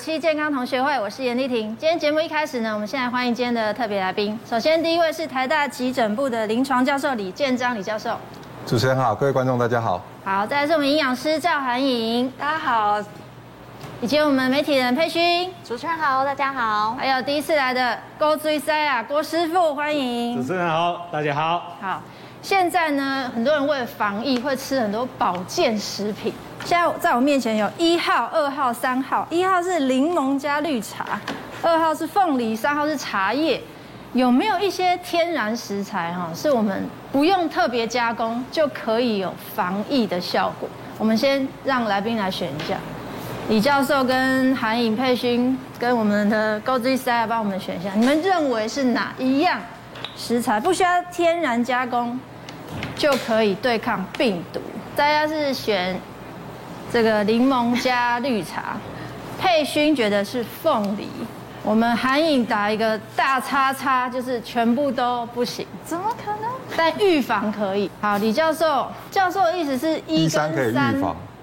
七健康同学会，我是严丽婷。今天节目一开始呢，我们先来欢迎今天的特别来宾。首先，第一位是台大急诊部的临床教授李建章李教授。主持人好，各位观众大家好。好，再来是我们营养师赵涵颖，大家好。以及我们媒体人佩勋，主持人好，大家好。还有第一次来的郭追塞啊，郭师傅，欢迎。主持人好，大家好。好，现在呢，很多人为了防疫会吃很多保健食品。现在在我面前有一号、二号、三号。一号是柠檬加绿茶，二号是凤梨，三号是茶叶。有没有一些天然食材哈，是我们不用特别加工就可以有防疫的效果？我们先让来宾来选一下。李教授跟韩颖、佩勋跟我们的高志塞帮我们选一下，你们认为是哪一样食材不需要天然加工就可以对抗病毒？大家是选这个柠檬加绿茶，佩勋觉得是凤梨，我们韩影打一个大叉叉，就是全部都不行，怎么可能？但预防可以。好，李教授，教授的意思是一跟三。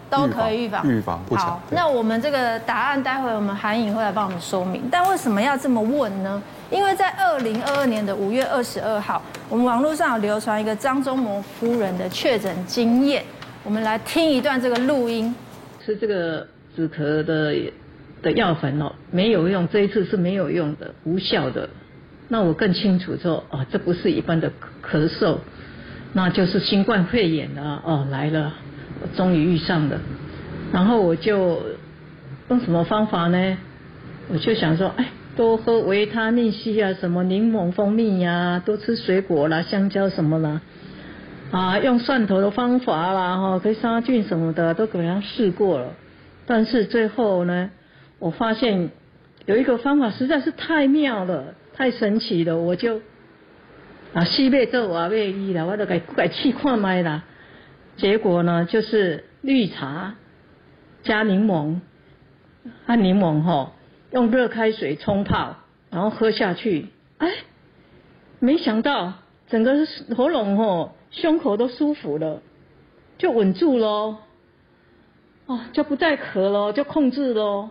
都可以预防，预防不强。好，那我们这个答案，待会我们韩影会来帮我们说明。但为什么要这么问呢？因为在二零二二年的五月二十二号，我们网络上有流传一个张忠谋夫人的确诊经验。我们来听一段这个录音。吃这个止咳的的药粉哦，没有用，这一次是没有用的，无效的。那我更清楚说，哦，这不是一般的咳嗽，那就是新冠肺炎了，哦，来了。终于遇上了，然后我就用什么方法呢？我就想说，哎，多喝维他命 C 啊，什么柠檬蜂蜜呀、啊，多吃水果啦，香蕉什么啦，啊，用蒜头的方法啦，哈，可以杀菌什么的，都给他试过了。但是最后呢，我发现有一个方法实在是太妙了，太神奇了，我就啊，西贝豆啊贝伊了，我都给改气矿麦啦。结果呢，就是绿茶加柠檬，按柠檬吼，用热开水冲泡，然后喝下去，哎，没想到整个喉咙吼、胸口都舒服了，就稳住喽，哦，就不再咳了，就控制喽。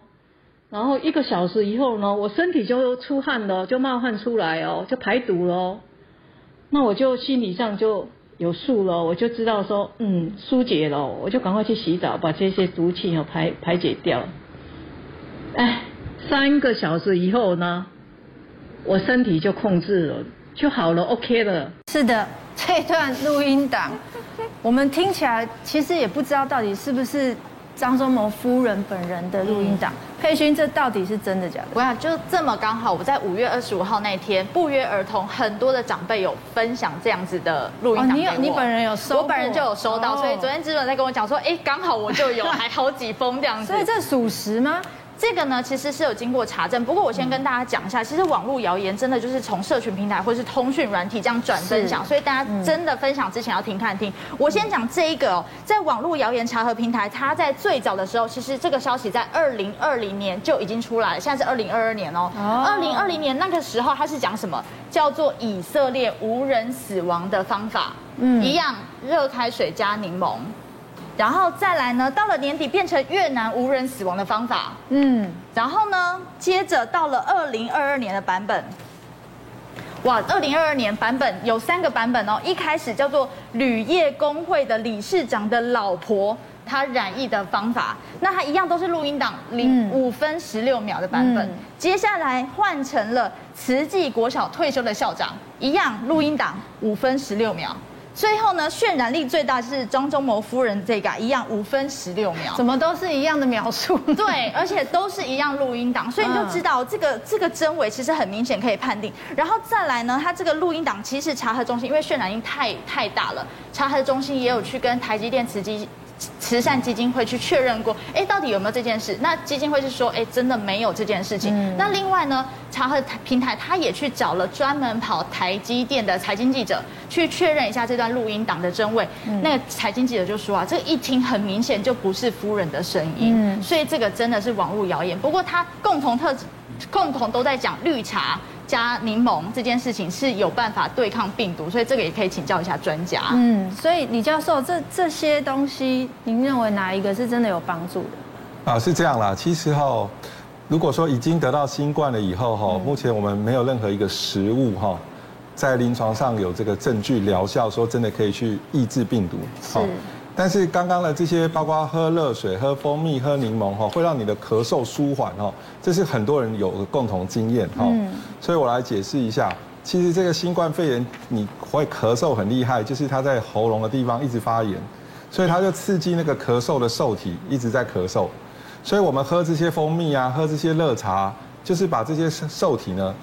然后一个小时以后呢，我身体就出汗了，就冒汗出来哦，就排毒喽。那我就心理上就。有数了，我就知道说，嗯，疏解了，我就赶快去洗澡，把这些毒气哦排排解掉。哎，三个小时以后呢，我身体就控制了，就好了，OK 了。是的，这段录音档，我们听起来其实也不知道到底是不是。张忠谋夫人本人的录音档，佩勋，这到底是真的假的？我想就这么刚好，我在五月二十五号那天不约而同，很多的长辈有分享这样子的录音。你有，你本人有收？我本人就有收到，所以昨天志伦在跟我讲说，哎，刚好我就有，还好几封这样子。所以这属实吗？这个呢，其实是有经过查证。不过我先跟大家讲一下，其实网络谣言真的就是从社群平台或是通讯软体这样转分享，所以大家真的分享之前要听看听。我先讲这一个哦，在网络谣言查核平台，它在最早的时候，其实这个消息在二零二零年就已经出来了，现在是二零二二年哦。二零二零年那个时候，它是讲什么？叫做以色列无人死亡的方法，嗯，一样热开水加柠檬。然后再来呢，到了年底变成越南无人死亡的方法，嗯，然后呢，接着到了二零二二年的版本，哇，二零二二年版本有三个版本哦，一开始叫做铝业工会的理事长的老婆她染疫的方法，那它一样都是录音档零五分十六秒的版本，接下来换成了慈济国小退休的校长，一样录音档五分十六秒。最后呢，渲染力最大是张忠谋夫人这个一样五分十六秒，怎么都是一样的描述？对，而且都是一样录音档，所以你就知道这个这个真伪其实很明显可以判定。然后再来呢，它这个录音档其实查核中心因为渲染力太太大了，查核中心也有去跟台积电慈济。慈善基金会去确认过，哎，到底有没有这件事？那基金会是说，哎，真的没有这件事情。嗯、那另外呢，查核平台他也去找了专门跑台积电的财经记者去确认一下这段录音档的真伪。嗯、那个财经记者就说啊，这一听很明显就不是夫人的声音，嗯、所以这个真的是网络谣言。不过他共同特，共同都在讲绿茶。加柠檬这件事情是有办法对抗病毒，所以这个也可以请教一下专家。嗯，所以李教授，这这些东西，您认为哪一个是真的有帮助的？啊，是这样啦。其实哈，如果说已经得到新冠了以后哈，目前我们没有任何一个食物哈，在临床上有这个证据疗效，说真的可以去抑制病毒。是。但是刚刚的这些，包括喝热水、喝蜂蜜、喝柠檬哈，会让你的咳嗽舒缓哈，这是很多人有个共同经验哈。嗯。所以我来解释一下，其实这个新冠肺炎你会咳嗽很厉害，就是它在喉咙的地方一直发炎，所以它就刺激那个咳嗽的受体一直在咳嗽。所以我们喝这些蜂蜜啊，喝这些热茶，就是把这些受体呢，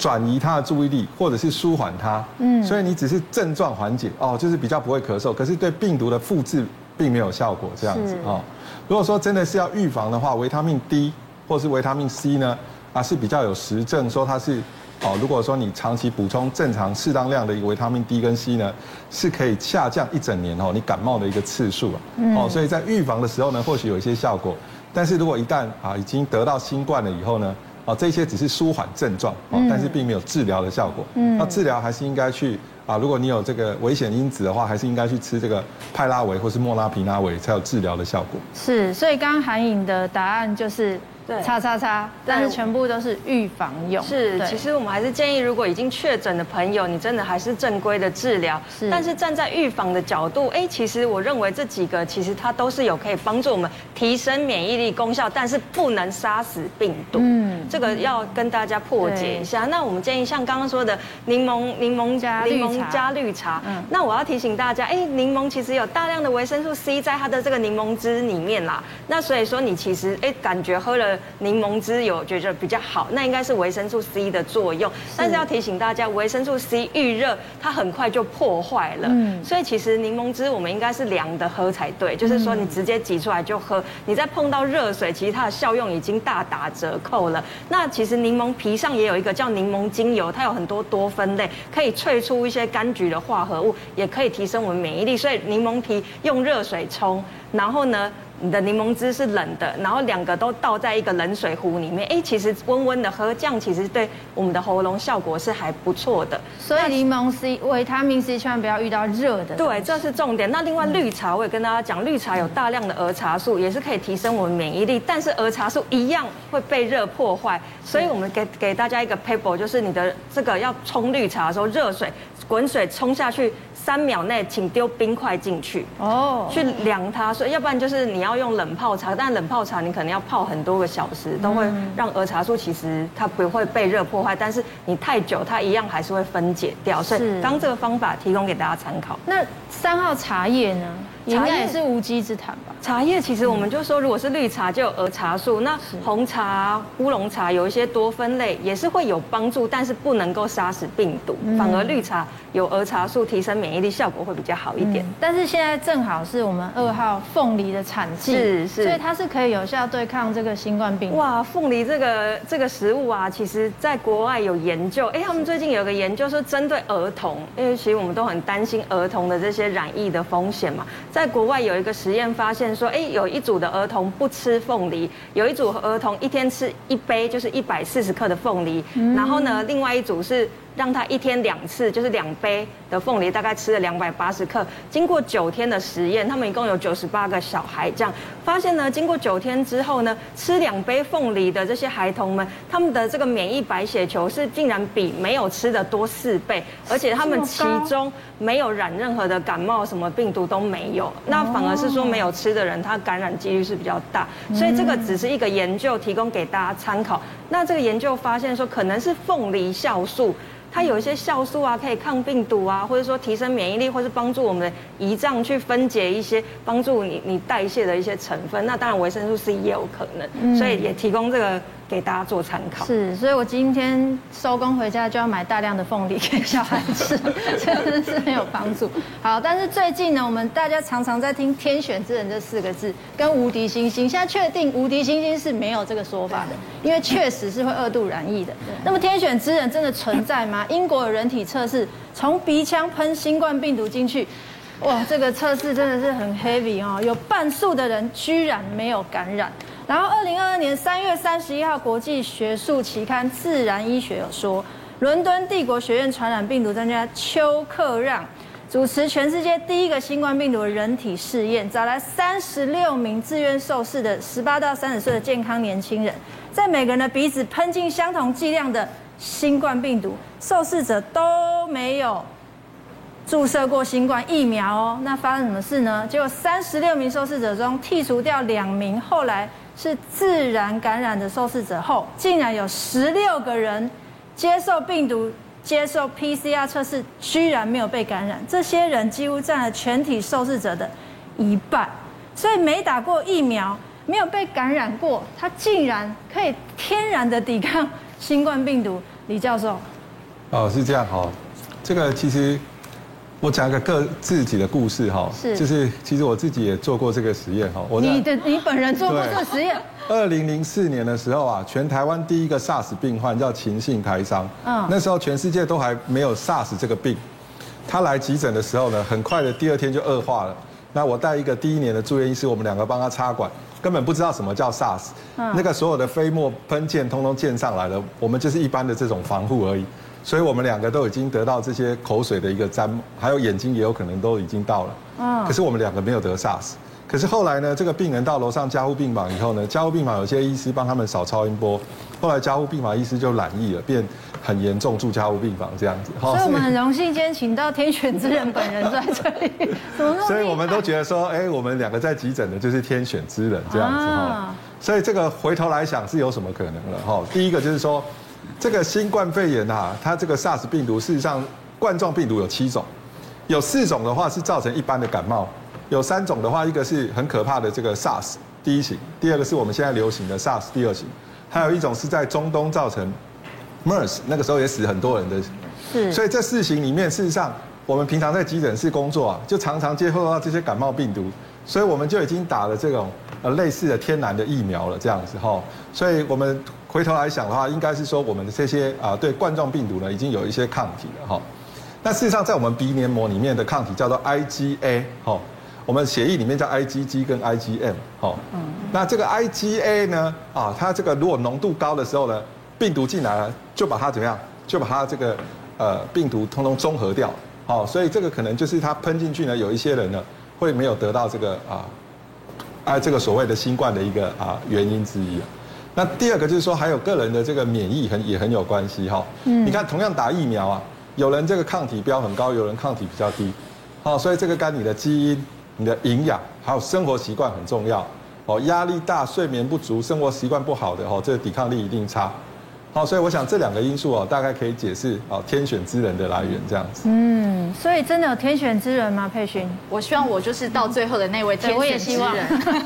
转移他的注意力，或者是舒缓他。嗯，所以你只是症状缓解哦，就是比较不会咳嗽，可是对病毒的复制并没有效果这样子哦。如果说真的是要预防的话，维他命 D 或是维他命 C 呢，啊是比较有实证说它是哦，如果说你长期补充正常适当量的一个维他命 D 跟 C 呢，是可以下降一整年哦你感冒的一个次数啊。哦，所以在预防的时候呢，或许有一些效果。但是如果一旦啊已经得到新冠了以后呢，哦这些只是舒缓症状啊，但是并没有治疗的效果。嗯，那治疗还是应该去啊，如果你有这个危险因子的话，还是应该去吃这个派拉维或是莫拉皮拉维才有治疗的效果。是，所以刚刚韩颖的答案就是。对，叉叉叉，但是全部都是预防用。是，其实我们还是建议，如果已经确诊的朋友，你真的还是正规的治疗。是，但是站在预防的角度，哎，其实我认为这几个其实它都是有可以帮助我们提升免疫力功效，但是不能杀死病毒。嗯，这个要跟大家破解一下。那我们建议像刚刚说的柠檬、柠檬加柠檬加绿茶。嗯，那我要提醒大家，哎，柠檬其实有大量的维生素 C 在它的这个柠檬汁里面啦。那所以说你其实哎感觉喝了。柠檬汁有觉得比较好，那应该是维生素 C 的作用。但是要提醒大家，维生素 C 遇热，它很快就破坏了。嗯，所以其实柠檬汁我们应该是凉的喝才对，就是说你直接挤出来就喝。你再碰到热水，其实它的效用已经大打折扣了。那其实柠檬皮上也有一个叫柠檬精油，它有很多多酚类，可以萃出一些柑橘的化合物，也可以提升我们免疫力。所以柠檬皮用热水冲，然后呢，你的柠檬汁是冷的，然后两个都倒在一个冷水壶里面，哎，其实温温的喝，这样其实对我们的喉咙效果是还不错的。所以柠檬 C、维他命 C 千万不要遇到热的。对，这是重点。那另外绿茶，我也跟大家讲，绿茶有大量的儿茶素，也是可以提升我们免疫力，但是儿茶素一样会被热破坏。所以我们给给大家一个 paper，就是你的这个要冲绿茶的时候，热水滚水冲下去。三秒内，请丢冰块进去哦，去凉它。所以要不然就是你要用冷泡茶，但冷泡茶你可能要泡很多个小时，都会让儿茶素其实它不会被热破坏，但是你太久它一样还是会分解掉。所以刚这个方法提供给大家参考。那三号茶叶呢？应该也是无稽之谈吧。茶叶其实我们就说，如果是绿茶就有儿茶素，那红茶、乌龙茶有一些多酚类也是会有帮助，但是不能够杀死病毒。反而绿茶有儿茶素，提升免疫力效果会比较好一点。但是现在正好是我们二号凤梨的产季，是是，所以它是可以有效对抗这个新冠病毒。哇，凤梨这个这个食物啊，其实在国外有研究，哎，他们最近有个研究说，针对儿童，因为其实我们都很担心儿童的这些染疫的风险嘛。在国外有一个实验发现说，哎，有一组的儿童不吃凤梨，有一组儿童一天吃一杯，就是一百四十克的凤梨，然后呢，另外一组是。让他一天两次，就是两杯的凤梨，大概吃了两百八十克。经过九天的实验，他们一共有九十八个小孩，这样发现呢，经过九天之后呢，吃两杯凤梨的这些孩童们，他们的这个免疫白血球是竟然比没有吃的多四倍，而且他们其中没有染任何的感冒，什么病毒都没有。那反而是说没有吃的人，他感染几率是比较大。所以这个只是一个研究，提供给大家参考。那这个研究发现说，可能是凤梨酵素。它有一些酵素啊，可以抗病毒啊，或者说提升免疫力，或是帮助我们的胰脏去分解一些帮助你你代谢的一些成分。那当然维生素 C 也有可能，所以也提供这个。给大家做参考是，所以我今天收工回家就要买大量的凤梨给小孩吃，真的是很有帮助。好，但是最近呢，我们大家常常在听“天选之人”这四个字，跟“无敌星星”，现在确定“无敌星星”是没有这个说法的，因为确实是会二度染疫的。那么“天选之人”真的存在吗？英国有人体测试，从鼻腔喷新冠病毒进去，哇，这个测试真的是很 heavy 哦，有半数的人居然没有感染。然后，二零二二年三月三十一号，国际学术期刊《自然医学》有说，伦敦帝国学院传染病毒专家邱克让主持全世界第一个新冠病毒人体试验，找来三十六名自愿受试的十八到三十岁的健康年轻人，在每个人的鼻子喷进相同剂量的新冠病毒，受试者都没有注射过新冠疫苗哦。那发生什么事呢？结果三十六名受试者中剔除掉两名，后来是自然感染的受试者后，竟然有十六个人接受病毒。接受 PCR 测试，居然没有被感染。这些人几乎占了全体受试者的一半，所以没打过疫苗、没有被感染过，他竟然可以天然的抵抗新冠病毒。李教授，哦，是这样哈。这个其实我讲一个个自己的故事哈，是，就是其实我自己也做过这个实验哈。我你的你本人做过这个实验？二零零四年的时候啊，全台湾第一个 SARS 病患叫秦姓台商。嗯，那时候全世界都还没有 SARS 这个病。他来急诊的时候呢，很快的第二天就恶化了。那我带一个第一年的住院医师，我们两个帮他插管，根本不知道什么叫 SARS。嗯，那个所有的飞沫喷溅通通溅上来了，我们就是一般的这种防护而已。所以我们两个都已经得到这些口水的一个沾，还有眼睛也有可能都已经到了。嗯，可是我们两个没有得 SARS。可是后来呢，这个病人到楼上加护病房以后呢，加护病房有些医师帮他们扫超音波，后来加护病房医师就染疫了，变很严重，住加护病房这样子。所以我们很荣幸今天请到天选之人本人在这里，怎么所以我们都觉得说，哎，我们两个在急诊的就是天选之人这样子哈。所以这个回头来想是有什么可能了哈？第一个就是说，这个新冠肺炎啊，它这个 SARS 病毒事实上冠状病毒有七种，有四种的话是造成一般的感冒。有三种的话，一个是很可怕的这个 SARS 第一型，第二个是我们现在流行的 SARS 第二型，还有一种是在中东造成 MERS，那个时候也死很多人的。是。所以这四型里面，事实上我们平常在急诊室工作啊，就常常接触到这些感冒病毒，所以我们就已经打了这种呃类似的天然的疫苗了，这样子哈。所以我们回头来想的话，应该是说我们的这些啊对冠状病毒呢，已经有一些抗体了哈。那事实上在我们鼻黏膜里面的抗体叫做 IgA 哈。我们血液里面叫 IgG 跟 IgM，哈，嗯，那这个 IgA 呢，啊，它这个如果浓度高的时候呢，病毒进来了，就把它怎么样，就把它这个呃病毒通通中和掉，好，所以这个可能就是它喷进去呢，有一些人呢会没有得到这个啊，啊这个所谓的新冠的一个啊原因之一。那第二个就是说，还有个人的这个免疫很也很有关系哈，嗯，你看同样打疫苗啊，有人这个抗体标很高，有人抗体比较低，好，所以这个跟你的基因。你的营养还有生活习惯很重要哦，压力大、睡眠不足、生活习惯不好的哦，这个抵抗力一定差。好，所以我想这两个因素哦，大概可以解释哦天选之人的来源这样子。嗯，所以真的有天选之人吗？佩勋，我希望我就是到最后的那位天选之人。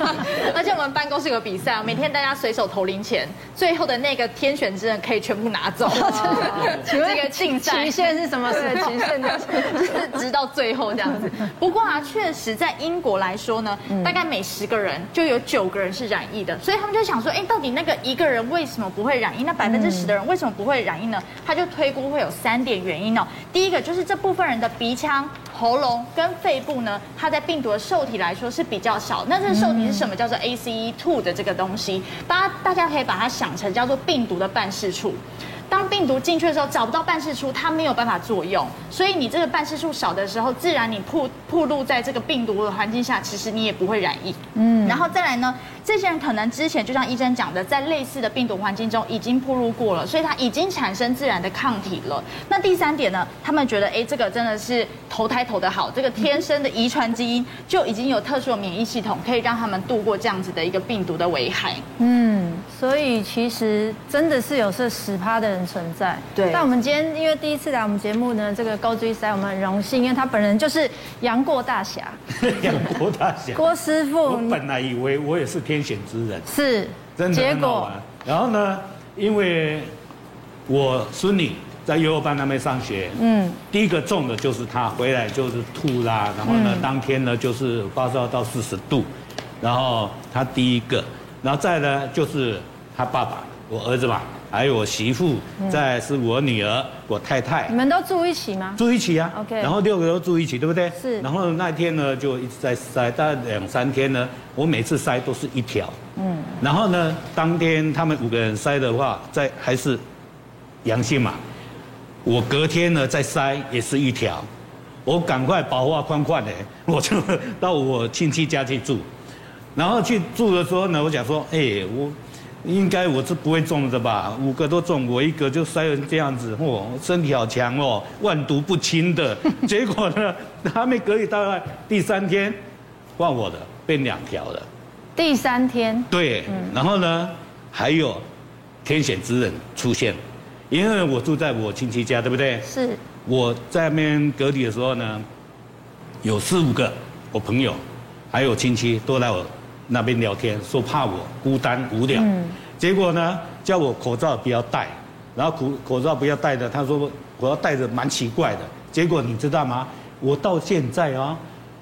而且我们办公室有比赛，每天大家随手投零钱，最后的那个天选之人可以全部拿走。请问这个竞赛期限是什么？是期限就是 直到最后这样子。不过啊，确实在英国来说呢，大概每十个人就有九个人是染疫的，所以他们就想说，哎，到底那个一个人为什么不会染疫？那百分之十的人为什么不会染疫呢？他就推估会有三点原因哦。第一个就是这部分人的鼻腔、喉咙跟肺部呢，它在病毒的受体来说是比较少。那这个受体是什么？叫做 ACE2 的这个东西，大家大家可以把它想成叫做病毒的办事处。当病毒进去的时候，找不到办事处，它没有办法作用，所以你这个办事处少的时候，自然你暴暴露在这个病毒的环境下，其实你也不会染疫。嗯，然后再来呢，这些人可能之前就像医生讲的，在类似的病毒环境中已经暴露过了，所以他已经产生自然的抗体了。那第三点呢，他们觉得，哎，这个真的是投胎投得好，这个天生的遗传基因就已经有特殊的免疫系统，可以让他们度过这样子的一个病毒的危害。嗯，所以其实真的是有这十趴的人。存在对，但我们今天因为第一次来我们节目呢，这个高追赛我们很荣幸，因为他本人就是杨过大侠，杨过大侠，郭师傅。我本来以为我也是天选之人，是，真的结果。然后呢，因为我孙女在幼儿班那边上学，嗯，第一个中的就是他，回来就是吐啦，然后呢，嗯、当天呢就是发烧到四十度，然后他第一个，然后再呢就是他爸爸，我儿子吧。还有我媳妇，再是我女儿，我太太。你们都住一起吗？住一起啊。OK。然后六个都住一起，对不对？是。然后那天呢，就一直在塞，大概两三天呢，我每次塞都是一条。嗯。然后呢，当天他们五个人塞的话，在还是阳性嘛。我隔天呢再塞也是一条，我赶快把话宽宽的，我就到我亲戚家去住。然后去住的时候呢，我想说，哎，我。应该我是不会中的吧？五个都中，我一个就摔成这样子，嚯，身体好强哦，万毒不侵的。结果呢，还没隔离大概第三天，换我的变两条了。第三天。对，然后呢，还有天选之人出现，因为我住在我亲戚家，对不对？是。我在那边隔离的时候呢，有四五个我朋友，还有亲戚都来我。那边聊天说怕我孤单无聊，结果呢叫我口罩不要戴，然后口口罩不要戴的，他说我要戴着蛮奇怪的。结果你知道吗？我到现在啊，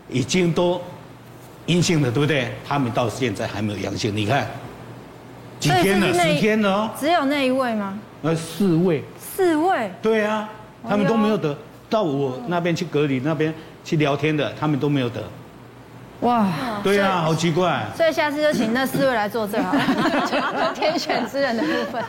已经都阴性了，对不对？他们到现在还没有阳性，你看几天了？十天了。只有那一位吗？呃，四位。四位。对啊，他们都没有得。到我那边去隔离那边去聊天的，他们都没有得。哇，对呀、啊，好奇怪。所以下次就请那四位来做最好了，天选之人的部分。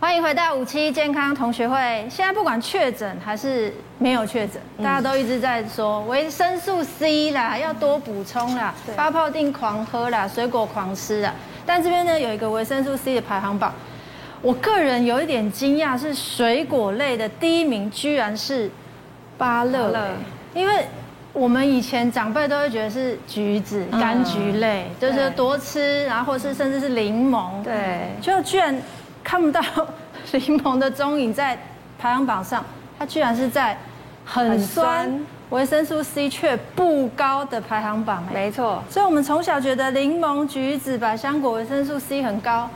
欢迎回到五期健康同学会。现在不管确诊还是没有确诊，大家都一直在说维生素 C 啦，要多补充啦，发泡定狂喝啦，水果狂吃啦。但这边呢有一个维生素 C 的排行榜。我个人有一点惊讶，是水果类的第一名居然是芭乐，因为我们以前长辈都会觉得是橘子、柑橘类，就是多吃，然后或是甚至是柠檬，对，就居然看不到柠檬的踪影在排行榜上，它居然是在很酸、维生素 C 却不高的排行榜，没错。所以我们从小觉得柠檬、橘子、百香果维生素 C 很高。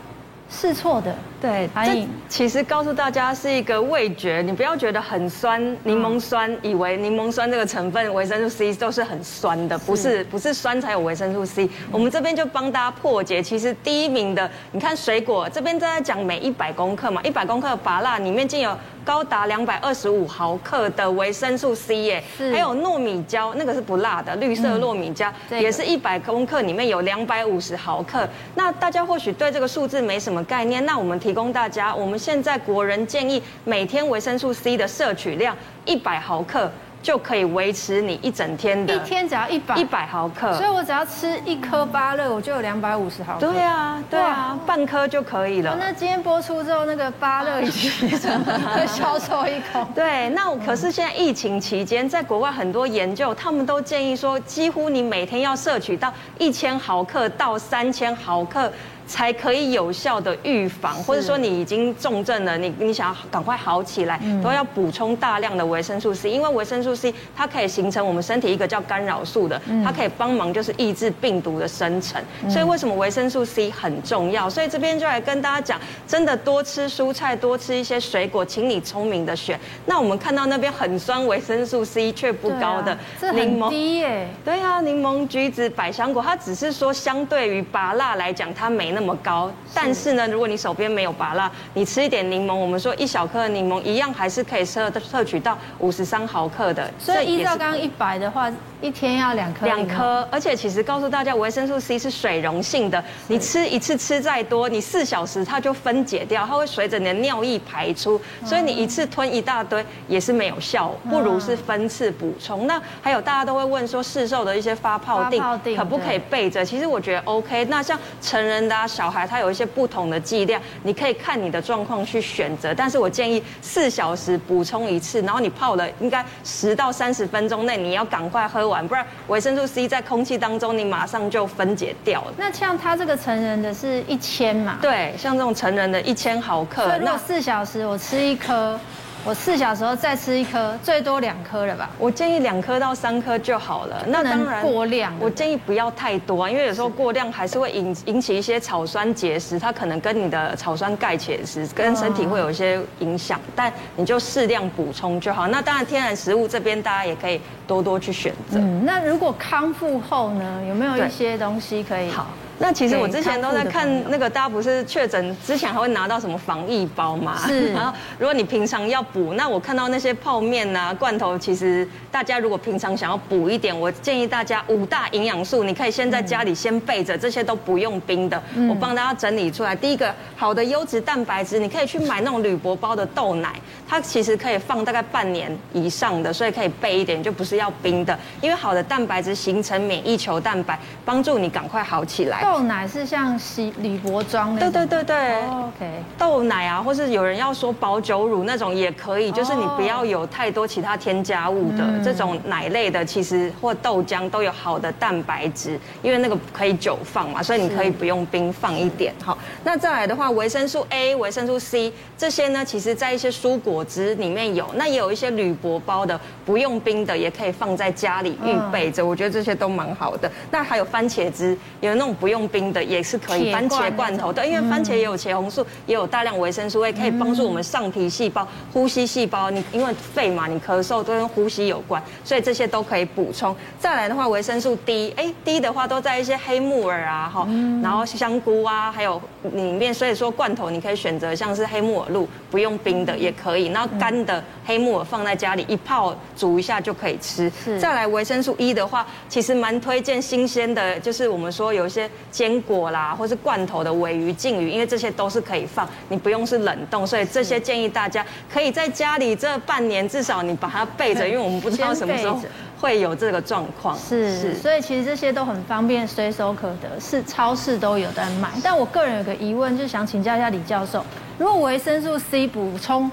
是错的，对，这其实告诉大家是一个味觉，你不要觉得很酸，柠檬酸，以为柠檬酸这个成分维生素 C 都是很酸的，不是，不是酸才有维生素 C。我们这边就帮大家破解，其实第一名的，你看水果这边正在讲每一百公克嘛，一百公克的芭乐里面竟有。高达两百二十五毫克的维生素 C 耶，还有糯米椒，那个是不辣的，绿色糯米椒也是一百公克里面有两百五十毫克。那大家或许对这个数字没什么概念，那我们提供大家，我们现在国人建议每天维生素 C 的摄取量一百毫克。就可以维持你一整天的，一天只要一百一百毫克，所以我只要吃一颗芭乐，我就有两百五十毫克。对啊，对啊，半颗就可以了。那今天播出之后，那个芭乐已经会销售一空。对，那可是现在疫情期间，在国外很多研究，他们都建议说，几乎你每天要摄取到一千毫克到三千毫克。才可以有效的预防，或者说你已经重症了，你你想要赶快好起来，都要补充大量的维生素 C，因为维生素 C 它可以形成我们身体一个叫干扰素的，它可以帮忙就是抑制病毒的生成。所以为什么维生素 C 很重要？所以这边就来跟大家讲，真的多吃蔬菜，多吃一些水果，请你聪明的选。那我们看到那边很酸，维生素 C 却不高的柠檬，低耶？对啊，柠檬、橘子、百香果，它只是说相对于拔蜡来讲，它没那么。那么高，但是呢，如果你手边没有芭乐，你吃一点柠檬，我们说一小颗的柠檬一样还是可以摄摄取到五十三毫克的。所以依照刚刚一百的话，一天要两颗。两颗，而且其实告诉大家，维生素 C 是水溶性的，你吃一次吃再多，你四小时它就分解掉，它会随着你的尿液排出，所以你一次吞一大堆也是没有效，不如是分次补充。那还有大家都会问说，市售的一些发泡定可不可以备着？其实我觉得 OK。那像成人的啊。小孩他有一些不同的剂量，你可以看你的状况去选择。但是我建议四小时补充一次，然后你泡了应该十到三十分钟内你要赶快喝完，不然维生素 C 在空气当中你马上就分解掉了。那像它这个成人的是一千嘛？对，像这种成人的一千毫克，那四小时我吃一颗。我四小时后再吃一颗，最多两颗了吧？我建议两颗到三颗就好了。那当然过量，我建议不要太多啊，因为有时候过量还是会引引起一些草酸结石，它可能跟你的草酸钙结石跟身体会有一些影响。但你就适量补充就好。那当然天然食物这边大家也可以多多去选择。嗯，那如果康复后呢，有没有一些东西可以？好。那其实我之前都在看那个，大家不是确诊之前还会拿到什么防疫包嘛？是。然后如果你平常要补，那我看到那些泡面啊、罐头，其实大家如果平常想要补一点，我建议大家五大营养素，你可以先在家里先备着，这些都不用冰的。我帮大家整理出来，第一个好的优质蛋白质，你可以去买那种铝箔包的豆奶，它其实可以放大概半年以上的，所以可以备一点，就不是要冰的。因为好的蛋白质形成免疫球蛋白，帮助你赶快好起来。豆奶是像洗铝箔装的。对对对对。Oh, OK。豆奶啊，或是有人要说保酒乳那种也可以，就是你不要有太多其他添加物的、oh. 这种奶类的，其实或豆浆都有好的蛋白质，因为那个可以久放嘛，所以你可以不用冰放一点。好，那再来的话，维生素 A、维生素 C 这些呢，其实在一些蔬果汁里面有，那也有一些铝箔包的，不用冰的，也可以放在家里预备着。我觉得这些都蛮好的。那还有番茄汁，有那种不用冰的，也是可以。番茄罐头，对，因为番茄也有茄红素，也有大量维生素 A，可以帮助我们上皮细胞、呼吸细胞。你因为肺嘛，你咳嗽都跟呼吸有关，所以这些都可以补充。再来的话，维生素 D，哎，D 的话都在一些黑木耳啊，哈，然后香菇啊，还有里面，所以说罐头你可以选择像是黑木耳露，不用冰的也可以。然后干的黑木耳放在家里一泡煮一下就可以吃。再来维生素 E 的话，其实蛮推荐新鲜的，就是我们说有一些坚果啦，或是罐头的尾鱼、鲸鱼，因为这些都是可以放，你不用是冷冻，所以这些建议大家可以在家里这半年至少你把它备着，因为我们不知道什么时候 会有这个状况。是是，所以其实这些都很方便，随手可得，是超市都有在卖。但我个人有个疑问，就是想请教一下李教授，如果维生素 C 补充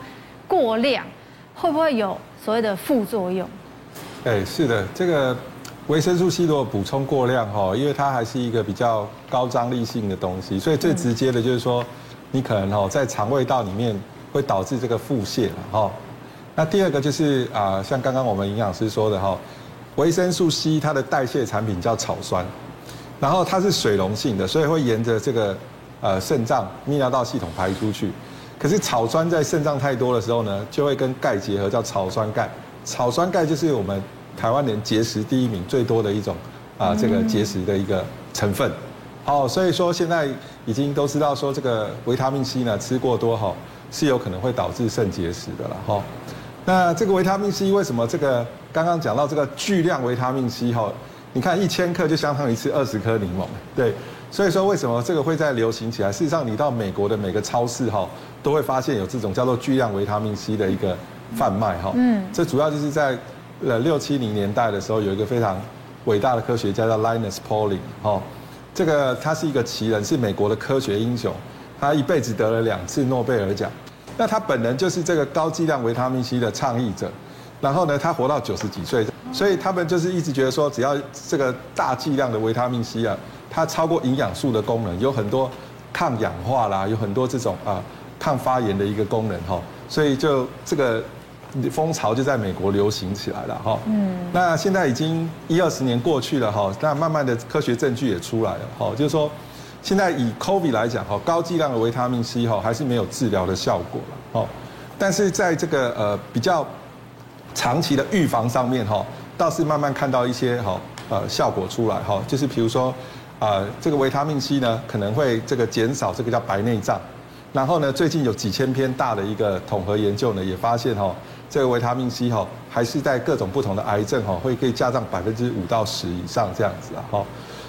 过量，会不会有所谓的副作用？哎，是的，这个。维生素 C 如果补充过量哈，因为它还是一个比较高张力性的东西，所以最直接的就是说，你可能哈在肠胃道里面会导致这个腹泻了哈。那第二个就是啊，像刚刚我们营养师说的哈，维生素 C 它的代谢产品叫草酸，然后它是水溶性的，所以会沿着这个呃肾脏泌尿道系统排出去。可是草酸在肾脏太多的时候呢，就会跟钙结合，叫草酸钙。草酸钙就是我们。台湾人结石第一名最多的一种啊，这个结石的一个成分，好，所以说现在已经都知道说这个维他命 C 呢吃过多哈是有可能会导致肾结石的了哈。那这个维他命 C 为什么这个刚刚讲到这个巨量维他命 C 哈？你看一千克就相当于吃二十颗柠檬，对，所以说为什么这个会在流行起来？事实上你到美国的每个超市哈都会发现有这种叫做巨量维他命 C 的一个贩卖哈。嗯，这主要就是在。呃，六七零年代的时候，有一个非常伟大的科学家叫 Linus Pauling，哦，这个他是一个奇人，是美国的科学英雄，他一辈子得了两次诺贝尔奖。那他本人就是这个高剂量维他命 C 的倡议者，然后呢，他活到九十几岁，所以他们就是一直觉得说，只要这个大剂量的维他命 C 啊，它超过营养素的功能，有很多抗氧化啦，有很多这种啊抗发炎的一个功能哈，所以就这个。风潮就在美国流行起来了哈，嗯，那现在已经一二十年过去了哈，那慢慢的科学证据也出来了哈，就是说，现在以 COVID 来讲哈，高剂量的维他命 C 哈还是没有治疗的效果了哈，但是在这个呃比较长期的预防上面哈，倒是慢慢看到一些哈呃效果出来哈，就是比如说啊这个维他命 C 呢可能会这个减少这个叫白内障，然后呢最近有几千篇大的一个统合研究呢也发现哈。这个维他命 C 哈，还是在各种不同的癌症哈，会可以加上百分之五到十以上这样子啊哈。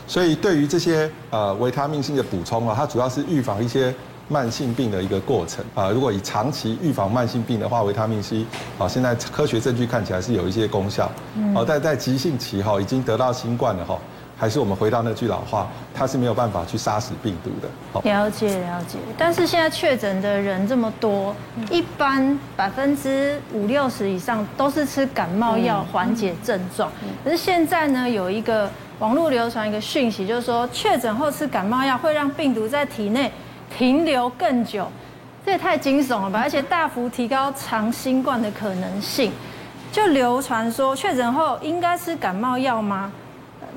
所以对于这些呃维他命 C 的补充啊，它主要是预防一些慢性病的一个过程啊。如果以长期预防慢性病的话，维他命 C 啊，现在科学证据看起来是有一些功效。哦，但在急性期哈，已经得到新冠了哈。还是我们回到那句老话，它是没有办法去杀死病毒的。好，了解了解。但是现在确诊的人这么多，一般百分之五六十以上都是吃感冒药缓解症状。可是现在呢，有一个网络流传一个讯息，就是说确诊后吃感冒药会让病毒在体内停留更久，这也太惊悚了吧！而且大幅提高长新冠的可能性。就流传说确诊后应该吃感冒药吗？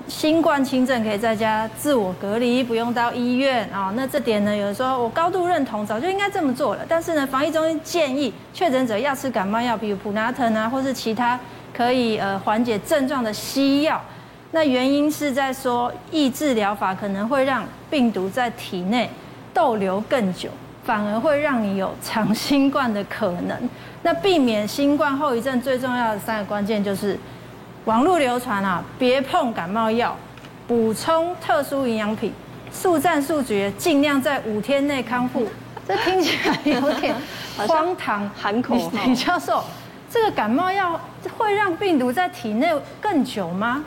新冠轻症可以在家自我隔离，不用到医院啊。那这点呢，有人说我高度认同，早就应该这么做了。但是呢，防疫中心建议确诊者要吃感冒药，比如普拿疼啊，或是其他可以呃缓解症状的西药。那原因是在说抑制疗法可能会让病毒在体内逗留更久，反而会让你有长新冠的可能。那避免新冠后遗症最重要的三个关键就是，网络流传啊，别碰感冒药，补充特殊营养品，速战速决，尽量在五天内康复。这听起来有点荒唐，喊口号。李教授，这个感冒药会让病毒在体内更久吗？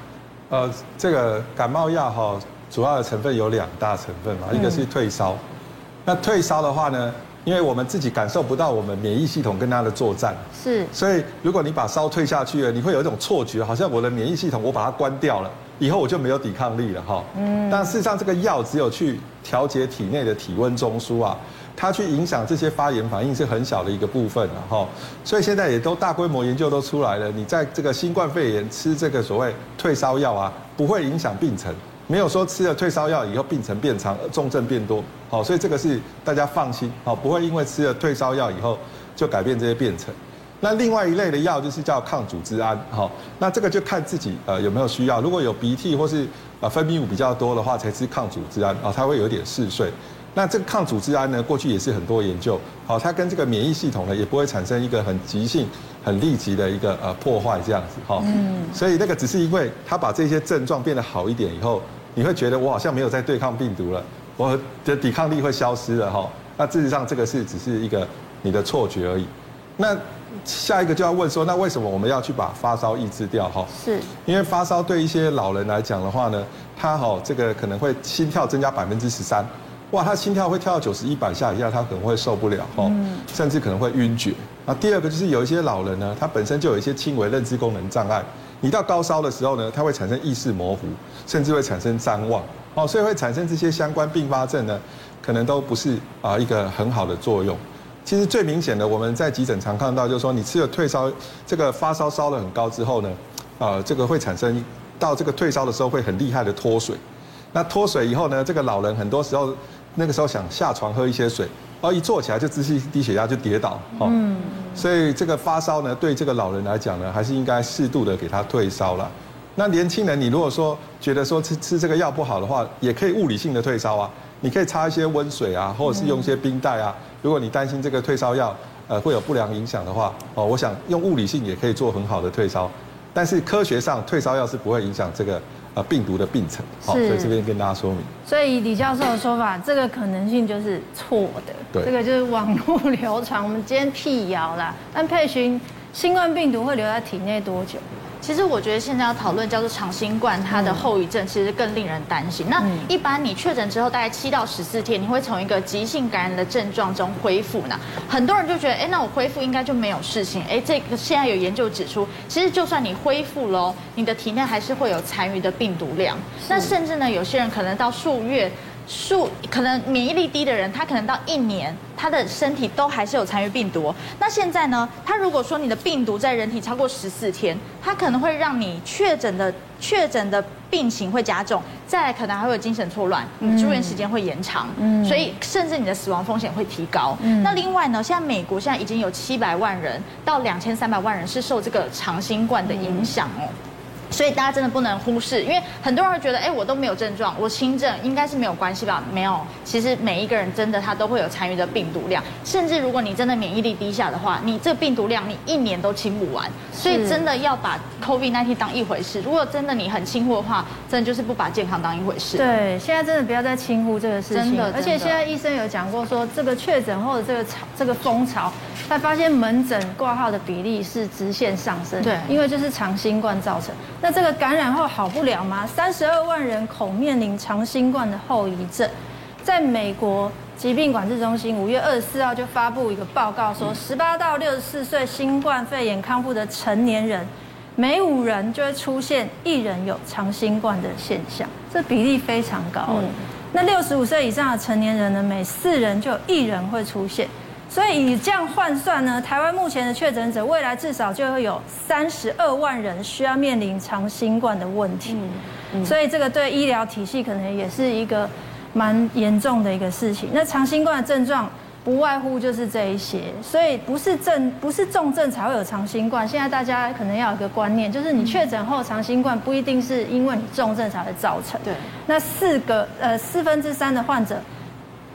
呃，这个感冒药哈，主要的成分有两大成分嘛，一个是退烧。那退烧的话呢，因为我们自己感受不到我们免疫系统跟它的作战，是。所以如果你把烧退下去了，你会有一种错觉，好像我的免疫系统我把它关掉了，以后我就没有抵抗力了哈。嗯。但事实上，这个药只有去调节体内的体温中枢啊。它去影响这些发炎反应是很小的一个部分了哈，所以现在也都大规模研究都出来了，你在这个新冠肺炎吃这个所谓退烧药啊，不会影响病程，没有说吃了退烧药以后病程变长、重症变多，好，所以这个是大家放心，好，不会因为吃了退烧药以后就改变这些变程。那另外一类的药就是叫抗组织胺，好，那这个就看自己呃有没有需要，如果有鼻涕或是呃分泌物比较多的话，才吃抗组织胺啊，它会有点嗜睡。那这个抗组织胺呢，过去也是很多研究，好，它跟这个免疫系统呢，也不会产生一个很急性、很立即的一个呃破坏这样子，哈，嗯，所以那个只是因为它把这些症状变得好一点以后，你会觉得我好像没有在对抗病毒了，我的抵抗力会消失了，哈，那事实上这个是只是一个你的错觉而已。那下一个就要问说，那为什么我们要去把发烧抑制掉？哈，是，因为发烧对一些老人来讲的话呢，他哈这个可能会心跳增加百分之十三。哇，他心跳会跳到九十一百下以下，他可能会受不了哈，甚至可能会晕厥。那第二个就是有一些老人呢，他本身就有一些轻微认知功能障碍，你到高烧的时候呢，它会产生意识模糊，甚至会产生譫妄哦，所以会产生这些相关并发症呢，可能都不是啊一个很好的作用。其实最明显的，我们在急诊常看到，就是说你吃了退烧，这个发烧烧得很高之后呢，啊，这个会产生到这个退烧的时候会很厉害的脱水。那脱水以后呢，这个老人很多时候。那个时候想下床喝一些水，然后一坐起来就窒息低血压就跌倒，嗯，所以这个发烧呢，对这个老人来讲呢，还是应该适度的给他退烧了。那年轻人，你如果说觉得说吃吃这个药不好的话，也可以物理性的退烧啊，你可以擦一些温水啊，或者是用一些冰袋啊。如果你担心这个退烧药呃会有不良影响的话，哦，我想用物理性也可以做很好的退烧，但是科学上退烧药是不会影响这个。啊，病毒的病程，好，所以这边跟大家说明。所以李教授的说法，这个可能性就是错的。对，这个就是网络流传，我们今天辟谣啦。但佩寻，新冠病毒会留在体内多久？其实我觉得现在要讨论叫做长新冠，它的后遗症其实更令人担心。那一般你确诊之后大概七到十四天，你会从一个急性感染的症状中恢复呢？很多人就觉得，哎，那我恢复应该就没有事情。哎，这个现在有研究指出，其实就算你恢复了，你的体内还是会有残余的病毒量。那甚至呢，有些人可能到数月。数可能免疫力低的人，他可能到一年，他的身体都还是有残余病毒。那现在呢？他如果说你的病毒在人体超过十四天，他可能会让你确诊的确诊的病情会加重，再来可能还会有精神错乱，你住院时间会延长，嗯，所以甚至你的死亡风险会提高。嗯，那另外呢，现在美国现在已经有七百万人到两千三百万人是受这个长新冠的影响哦。所以大家真的不能忽视，因为很多人会觉得，哎，我都没有症状，我轻症应该是没有关系吧？没有，其实每一个人真的他都会有残余的病毒量，甚至如果你真的免疫力低下的话，你这个病毒量你一年都清不完。所以真的要把 COVID-19 当一回事。如果真的你很轻忽的话，真的就是不把健康当一回事。对，现在真的不要再轻忽这个事情。真的，而且现在医生有讲过说，这个确诊或者这个潮这个风潮，他发现门诊挂号的比例是直线上升。对，因为这是长新冠造成。那这个感染后好不了吗？三十二万人口面临长新冠的后遗症。在美国疾病管制中心五月二十四号就发布一个报告说，十八到六十四岁新冠肺炎康复的成年人，每五人就会出现一人有长新冠的现象，这比例非常高。那六十五岁以上的成年人呢，每四人就有一人会出现。所以以这样换算呢，台湾目前的确诊者，未来至少就会有三十二万人需要面临长新冠的问题。所以这个对医疗体系可能也是一个蛮严重的一个事情。那长新冠的症状不外乎就是这一些，所以不是症不是重症才会有长新冠。现在大家可能要有一个观念，就是你确诊后长新冠不一定是因为你重症才会造成。对，那四个呃四分之三的患者，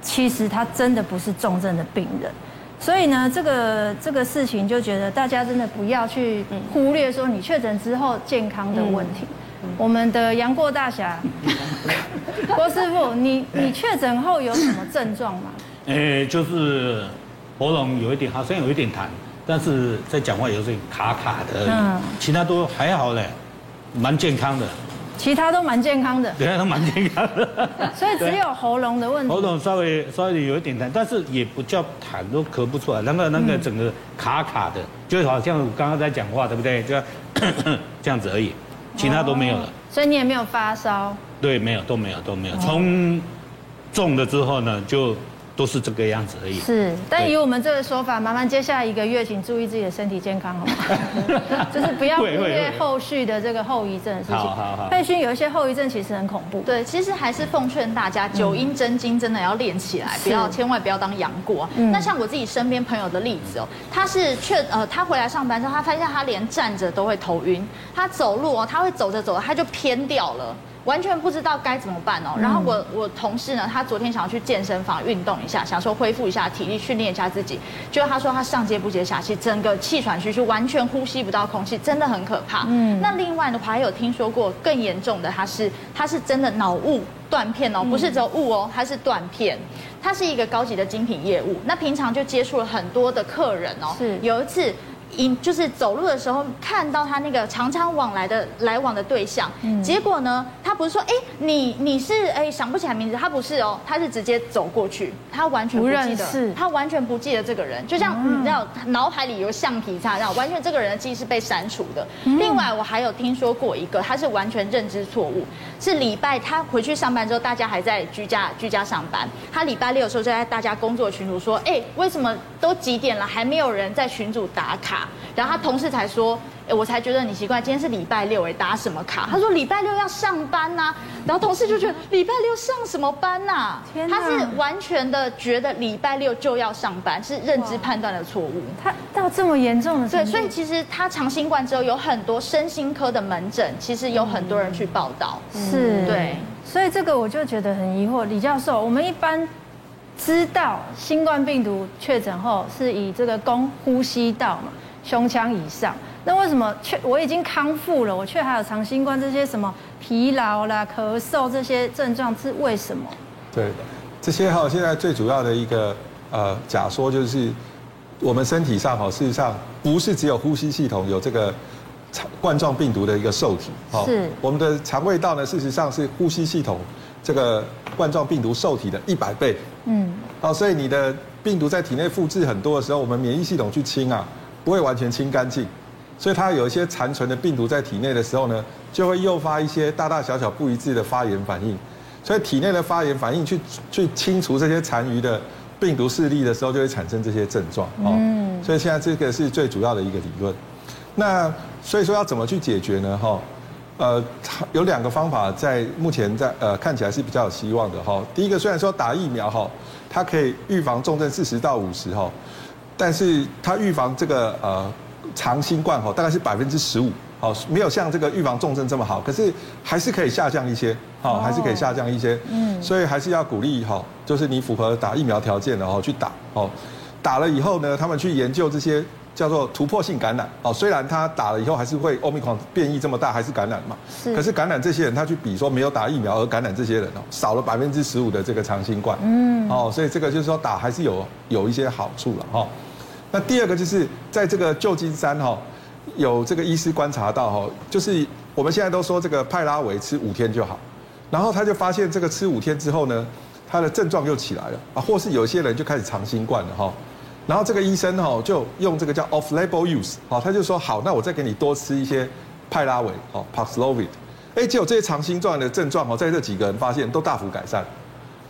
其实他真的不是重症的病人。所以呢，这个这个事情就觉得大家真的不要去忽略说你确诊之后健康的问题。我们的杨过大侠，郭师傅，你你确诊后有什么症状吗？诶，就是喉咙有一点，好像有一点痰，但是在讲话有点卡卡的，嗯，其他都还好嘞，蛮健康的。其他都蛮健康的，其他，都蛮健康的。所以只有喉咙的问题。喉咙稍微稍微有一点痰，但是也不叫痰，都咳不出来，那个那个整个卡卡的，就好像我刚刚在讲话，对不对？就 这样子而已，其他都没有了。所以你也没有发烧？对，没有，都没有，都没有。从中了之后呢，就。都是这个样子而已。是，但以我们这个说法，麻烦接下来一个月，请注意自己的身体健康，好吗？就是不要忽略后续的这个后遗症的事情。好好好。沛勋有一些后遗症其实很恐怖。对，其实还是奉劝大家，九阴真经真的要练起来，不要千万不要当杨过。那像我自己身边朋友的例子哦，他是确呃，他回来上班之后，他发现他连站着都会头晕，他走路哦，他会走着走着他就偏掉了。完全不知道该怎么办哦。然后我我同事呢，他昨天想要去健身房运动一下，想说恢复一下体力，训练一下自己。结果他说他上接不接下气，整个气喘吁吁，完全呼吸不到空气，真的很可怕。嗯。那另外呢，我还有听说过更严重的，他是他是真的脑雾断片哦，不是只有雾哦，他是断片。他是一个高级的精品业务，那平常就接触了很多的客人哦。是。有一次。因就是走路的时候看到他那个常常往来的来往的对象，结果呢，他不是说哎、欸、你你是哎、欸、想不起来名字，他不是哦，他是直接走过去，他完全不记得，他完全不记得这个人，就像你知道脑海里有橡皮擦，然后完全这个人的记忆是被删除的。另外我还有听说过一个，他是完全认知错误，是礼拜他回去上班之后，大家还在居家居家上班，他礼拜六的时候就在大家工作群组说，哎、欸、为什么都几点了还没有人在群组打卡？然后他同事才说，哎，我才觉得你奇怪，今天是礼拜六，哎，打什么卡？他说礼拜六要上班呐。然后同事就觉得礼拜六上什么班呐？天哪，他是完全的觉得礼拜六就要上班，是认知判断的错误。他到这么严重的？对，所以其实他长新冠之后有很多身心科的门诊，其实有很多人去报道。是，对。所以这个我就觉得很疑惑，李教授，我们一般。知道新冠病毒确诊后是以这个供呼吸道嘛，胸腔以上，那为什么却我已经康复了，我却还有长新冠这些什么疲劳啦、咳嗽这些症状是为什么？对，这些哈现在最主要的一个呃假说就是，我们身体上哈事实上不是只有呼吸系统有这个冠状病毒的一个受体，是。我们的肠胃道呢，事实上是呼吸系统。这个冠状病毒受体的一百倍，嗯，好，所以你的病毒在体内复制很多的时候，我们免疫系统去清啊，不会完全清干净，所以它有一些残存的病毒在体内的时候呢，就会诱发一些大大小小不一致的发炎反应，所以体内的发炎反应去去清除这些残余的病毒势力的时候，就会产生这些症状，嗯，所以现在这个是最主要的一个理论，那所以说要怎么去解决呢？哈。呃，有两个方法在目前在呃看起来是比较有希望的哈。第一个虽然说打疫苗哈，它可以预防重症四十到五十哈，但是它预防这个呃长新冠哈大概是百分之十五，好，没有像这个预防重症这么好，可是还是可以下降一些，好，还是可以下降一些，嗯，所以还是要鼓励哈，就是你符合打疫苗条件的哈去打，哦，打了以后呢，他们去研究这些。叫做突破性感染哦，虽然他打了以后还是会欧米狂变异这么大，还是感染嘛。是。可是感染这些人，他去比说没有打疫苗而感染这些人哦，少了百分之十五的这个长新冠。嗯。哦，所以这个就是说打还是有有一些好处了哈。那第二个就是在这个旧金山哈，有这个医师观察到哈，就是我们现在都说这个派拉维吃五天就好，然后他就发现这个吃五天之后呢，他的症状又起来了啊，或是有些人就开始长新冠了哈。然后这个医生哈就用这个叫 off-label use，好，他就说好，那我再给你多吃一些派拉维，哦，Paxlovid，哎，结果这些长新冠的症状哦，在这几个人发现都大幅改善，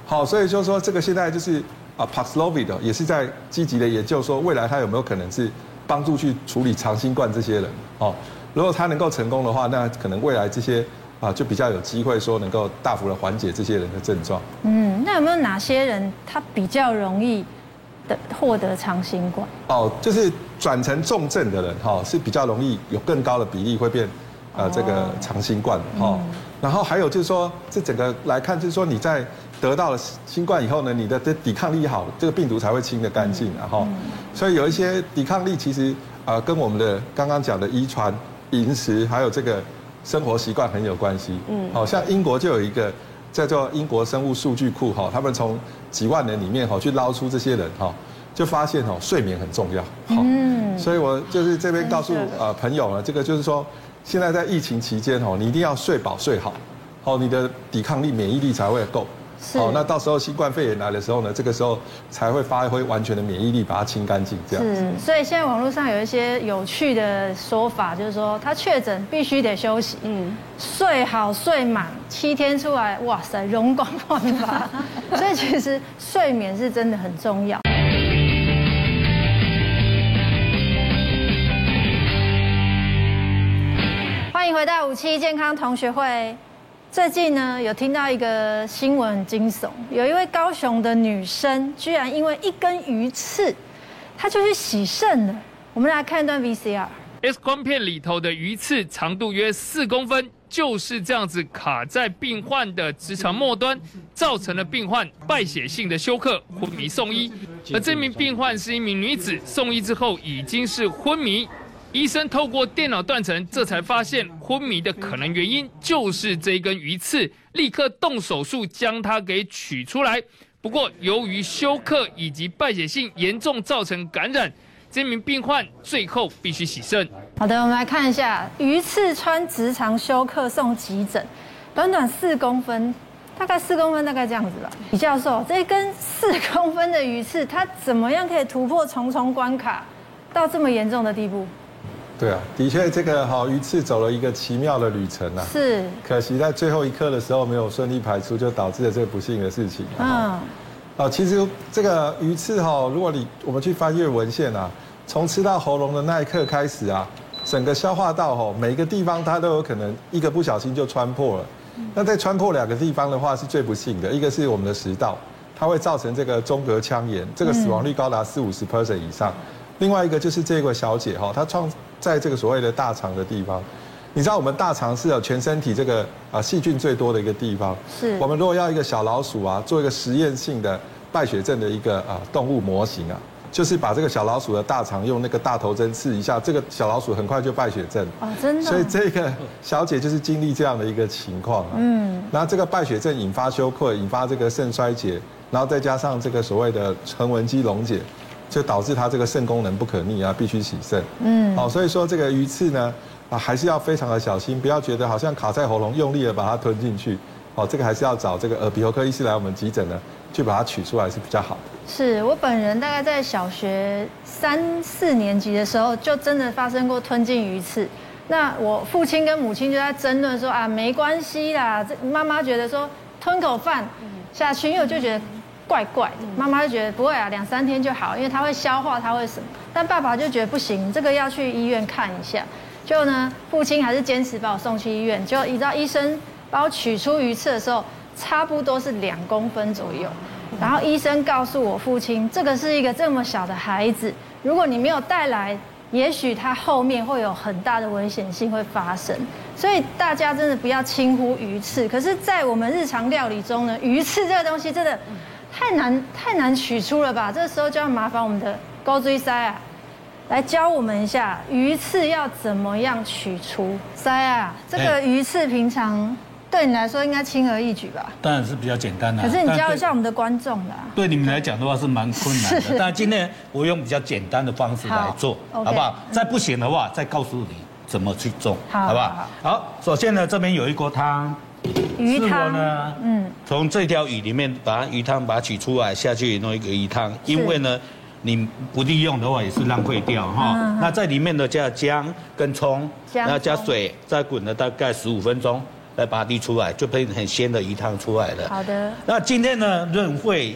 好，所以就是说这个现在就是啊 Paxlovid 也是在积极的研究，说未来它有没有可能是帮助去处理长新冠这些人，哦，如果他能够成功的话，那可能未来这些啊就比较有机会说能够大幅的缓解这些人的症状。嗯，那有没有哪些人他比较容易？的获得长新冠？哦，就是转成重症的人哈，是比较容易有更高的比例会变呃这个长新冠哈。然后还有就是说，这整个来看就是说你在得到了新冠以后呢，你的这抵抗力好，这个病毒才会清的干净，然后，所以有一些抵抗力其实呃跟我们的刚刚讲的遗传、饮食还有这个生活习惯很有关系。嗯，好像英国就有一个叫做英国生物数据库哈，他们从几万人里面哈去捞出这些人哈，就发现哦睡眠很重要。嗯，所以我就是这边告诉呃朋友呢，这个就是说。现在在疫情期间哦，你一定要睡饱睡好，哦，你的抵抗力、免疫力才会够。是。哦，那到时候新冠肺炎来的时候呢，这个时候才会发挥完全的免疫力，把它清干净。这样。子。所以现在网络上有一些有趣的说法，就是说他确诊必须得休息，嗯，睡好睡满七天出来，哇塞，容光焕发。所以其实睡眠是真的很重要。欢迎回到五七健康同学会。最近呢，有听到一个新闻很惊悚，有一位高雄的女生，居然因为一根鱼刺，她就去洗肾了。我们来看一段 VCR。X 光片里头的鱼刺长度约四公分，就是这样子卡在病患的直肠末端，造成了病患败血性的休克，昏迷送医。而这名病患是一名女子，送医之后已经是昏迷。医生透过电脑断层，这才发现昏迷的可能原因就是这一根鱼刺，立刻动手术将它给取出来。不过由于休克以及败血性严重造成感染，这名病患最后必须洗肾。好的，我们来看一下鱼刺穿直肠休克送急诊，短短四公分，大概四公分，大概这样子吧。李教授，这根四公分的鱼刺，它怎么样可以突破重重关卡，到这么严重的地步？对啊，的确，这个哈鱼刺走了一个奇妙的旅程啊。是。可惜在最后一刻的时候没有顺利排出，就导致了这个不幸的事情。嗯。哦，其实这个鱼刺哈，如果你我们去翻阅文献啊，从吃到喉咙的那一刻开始啊，整个消化道哈，每一个地方它都有可能一个不小心就穿破了。那在穿破两个地方的话，是最不幸的。一个是我们的食道，它会造成这个中隔腔炎，这个死亡率高达四五十 percent 以上。另外一个就是这个小姐哈，她创在这个所谓的大肠的地方，你知道我们大肠是有全身体这个啊细菌最多的一个地方。是。我们如果要一个小老鼠啊，做一个实验性的败血症的一个啊动物模型啊，就是把这个小老鼠的大肠用那个大头针刺一下，这个小老鼠很快就败血症。哦，真的。所以这个小姐就是经历这样的一个情况啊。嗯。然后这个败血症引发休克，引发这个肾衰竭，然后再加上这个所谓的横纹肌溶解。就导致他这个肾功能不可逆啊，必须洗肾。嗯，好，所以说这个鱼刺呢，啊，还是要非常的小心，不要觉得好像卡在喉咙，用力的把它吞进去。哦，这个还是要找这个耳鼻喉科医师来我们急诊呢，去把它取出来是比较好的。是我本人大概在小学三四年级的时候，就真的发生过吞进鱼刺。那我父亲跟母亲就在争论说啊，没关系啦，这妈妈觉得说吞口饭下去，因为我就觉得。怪怪的，妈妈就觉得不会啊，两三天就好，因为它会消化，它会什么？但爸爸就觉得不行，这个要去医院看一下。就呢，父亲还是坚持把我送去医院。就一到医生把我取出鱼刺的时候，差不多是两公分左右。然后医生告诉我父亲，这个是一个这么小的孩子，如果你没有带来，也许他后面会有很大的危险性会发生。所以大家真的不要轻忽鱼刺。可是，在我们日常料理中呢，鱼刺这个东西真的。太难太难取出了吧？这时候就要麻烦我们的高追塞啊，来教我们一下鱼刺要怎么样取出。塞啊，这个鱼刺平常对你来说应该轻而易举吧？当然是比较简单的。可是你教一下我们的观众啦。对你们来讲的话是蛮困难的，但今天我用比较简单的方式来做，好不好？再不行的话，再告诉你怎么去做，好不好？好，首先呢，这边有一锅汤。鱼汤呢？嗯，从这条鱼里面把鱼汤把它取出来下去弄一个鱼汤，因为呢，你不利用的话也是浪费掉哈。那在里面呢加姜跟葱，然后加水，再滚了大概十五分钟，来把它沥出来，就变成很鲜的鱼汤出来了。好的。那今天呢，润肺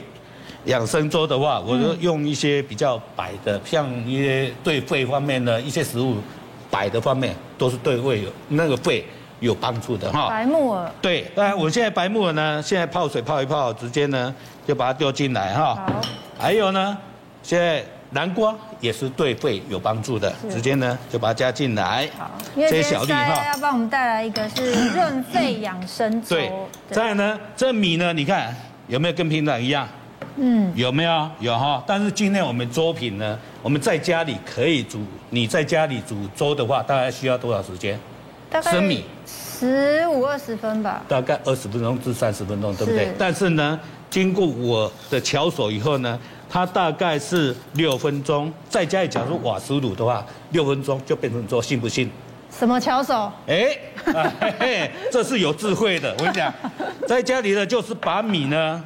养生粥的话，我就用一些比较白的，像一些对肺方面的一些食物，白的方面都是对胃有那个肺。有帮助的哈，白木耳对，那我现在白木耳呢，现在泡水泡一泡，直接呢就把它丢进来哈。好，还有呢，现在南瓜也是对肺有帮助的，直接呢就把它加进来。好，因为今天哈要帮我们带来一个是润肺养生粥。对，再来呢，这米呢，你看有没有跟平常一样？嗯，有没有？有哈。但是今天我们粥品呢，我们在家里可以煮。你在家里煮粥的话，大概需要多少时间？大概生米十五二十分吧。大概二十分钟至三十分钟，对不对？但是呢，经过我的巧手以后呢，它大概是六分钟。在家里假如瓦斯炉的话，六分钟就变成粥，信不信？什么巧手？哎，这是有智慧的。我跟你讲，在家里呢，就是把米呢。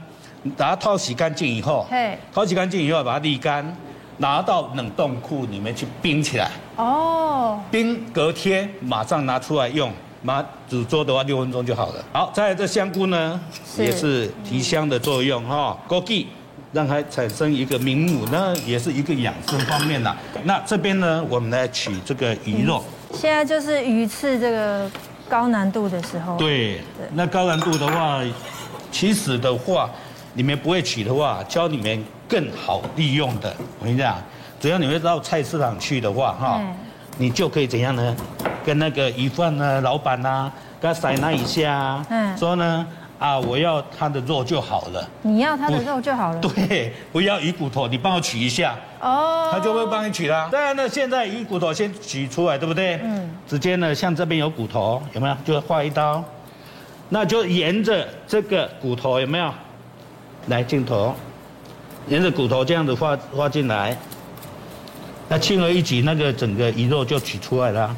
把它淘洗干净以后，淘洗干净以后把它沥干，拿到冷冻库里面去冰起来。哦，冰隔天马上拿出来用，马煮粥的话六分钟就好了。好，再来这香菇呢，也是提香的作用哈。枸杞让它产生一个明目，那也是一个养生方面的。那这边呢，我们来取这个鱼肉。现在就是鱼刺这个高难度的时候。对，那高难度的话，其实的话。你们不会取的话，教你们更好利用的。我跟你讲，只要你会到菜市场去的话，哈，你就可以怎样呢？跟那个鱼贩呢，老板呐，跟他塞那一下，嗯，说呢，啊，我要他的肉就好了。你要他的肉就好了。对，不要鱼骨头，你帮我取一下。哦。他就会帮你取啦。当然呢，现在鱼骨头先取出来，对不对？嗯。直接呢，像这边有骨头，有没有？就划一刀，那就沿着这个骨头，有没有？来镜头，沿着骨头这样子画画进来，那轻而易举，那个整个鱼肉就取出来了。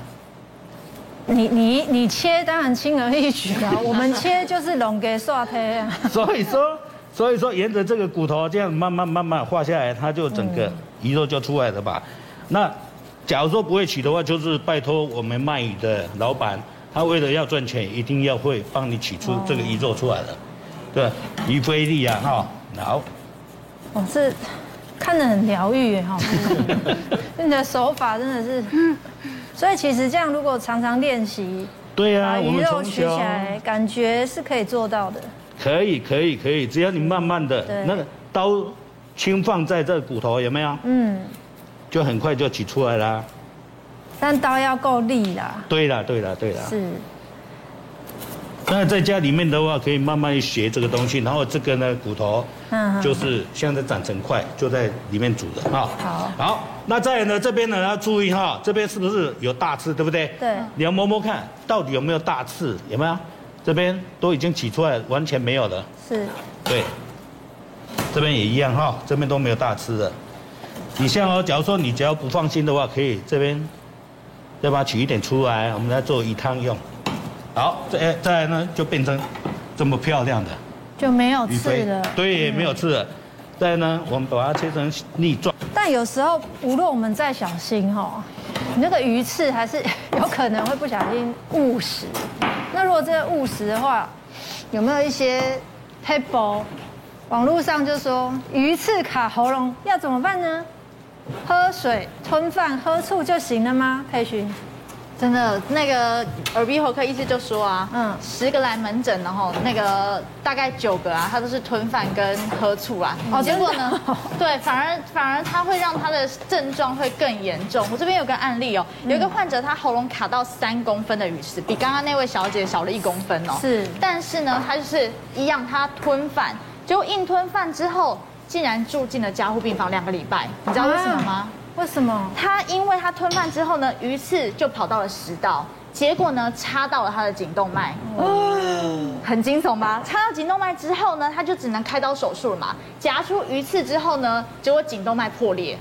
你你你切当然轻而易举啊，我们切就是龙给刷胚啊。所以说，所以说沿着这个骨头这样慢慢慢慢画下来，它就整个鱼肉就出来了吧？那假如说不会取的话，就是拜托我们卖鱼的老板，他为了要赚钱，一定要会帮你取出这个鱼肉出来了。对，鱼菲力啊，哈，好。哦，这看着很疗愈哈，你的手法真的是，所以其实这样如果常常练习，对啊，把鱼肉取起来，感觉是可以做到的。可以，可以，可以，只要你慢慢的，那个刀轻放在这骨头，有没有？嗯，就很快就取出来啦。但刀要够利啦。对啦，对啦，对啦。是。那在家里面的话，可以慢慢学这个东西，然后这个呢骨头，嗯，就是现在长成块，就在里面煮的哈。好，好，那再来呢这边呢要注意哈，这边是不是有大刺，对不对？对。你要摸摸看，到底有没有大刺？有没有？这边都已经取出来，完全没有了。是。对。这边也一样哈，这边都没有大刺的。你像哦，假如说你只要不放心的话，可以这边再把它取一点出来，我们来做鱼汤用。好，再再来呢，就变成这么漂亮的，就没有刺了。对，没有刺了。再来呢，我们把它切成粒状。但有时候，无论我们再小心哈，你那个鱼刺还是 有可能会不小心误食。那如果这个误食的话，有没有一些 table？网络上就说鱼刺卡喉咙要怎么办呢？喝水、吞饭、喝醋就行了吗？佩勋。真的，那个耳鼻喉科医师就说啊，嗯，十个来门诊，然后那个大概九个啊，他都是吞饭跟喝醋啊。哦，结果呢，对，反而反而他会让他的症状会更严重。我这边有个案例哦，有一个患者他喉咙卡到三公分的鱼刺，比刚刚那位小姐小了一公分哦。是，但是呢，他就是一样，他吞饭，结果硬吞饭之后，竟然住进了加护病房两个礼拜，你知道为什么吗？啊为什么？他因为他吞饭之后呢，鱼刺就跑到了食道，结果呢插到了他的颈动脉，哦，很惊悚吧？插到颈动脉之后呢，他就只能开刀手术了嘛。夹出鱼刺之后呢，结果颈动脉破裂，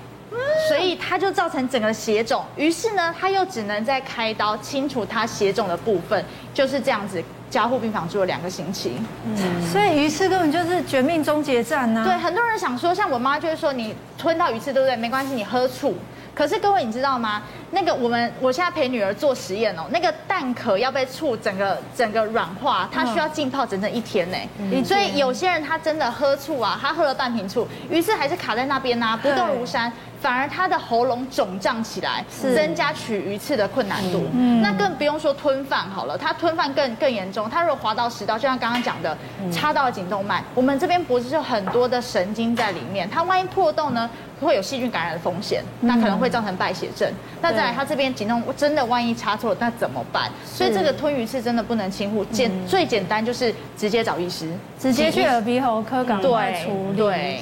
所以他就造成整个血肿。于是呢，他又只能再开刀清除他血肿的部分，就是这样子。加护病房住了两个星期，嗯，所以鱼刺根本就是绝命终结战呐。对，很多人想说，像我妈就会说，你吞到鱼刺对不对？没关系，你喝醋。可是各位你知道吗？那个我们我现在陪女儿做实验哦，那个蛋壳要被醋整个整个软化，它需要浸泡整整一天呢。嗯，所以有些人他真的喝醋啊，他喝了半瓶醋，鱼刺还是卡在那边呐，不动如山。反而他的喉咙肿胀起来，增加取鱼刺的困难度。嗯，那更不用说吞饭好了，他吞饭更更严重。他如果滑到食道，就像刚刚讲的，插到了颈动脉，我们这边脖子就很多的神经在里面，它万一破洞呢，会有细菌感染的风险，那可能会造成败血症。那再来，他这边颈动真的万一插错，那怎么办？所以这个吞鱼刺真的不能轻忽。简最简单就是直接找医师，直接去耳鼻喉科赶快处理。对。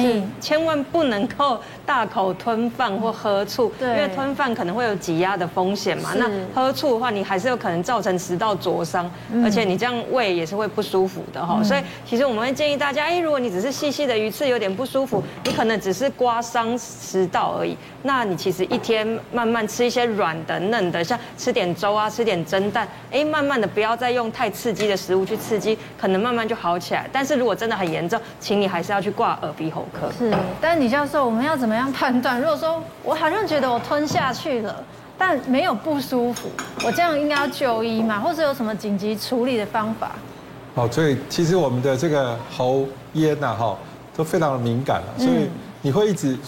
是，千万不能够大口吞饭或喝醋，对，因为吞饭可能会有挤压的风险嘛。那喝醋的话，你还是有可能造成食道灼伤，而且你这样胃也是会不舒服的哈。所以其实我们会建议大家，哎，如果你只是细细的鱼刺有点不舒服，你可能只是刮伤食道而已。那你其实一天慢慢吃一些软的嫩的，像吃点粥啊，吃点蒸蛋，哎，慢慢的不要再用太刺激的食物去刺激，可能慢慢就好起来。但是如果真的很严重，请你还是要去挂耳鼻喉科。是，但是李教授，我们要怎么样判断？如果说我好像觉得我吞下去了，但没有不舒服，我这样应该要就医吗？或者有什么紧急处理的方法？好，所以其实我们的这个喉咽呐，哈，都非常的敏感了，所以你会一直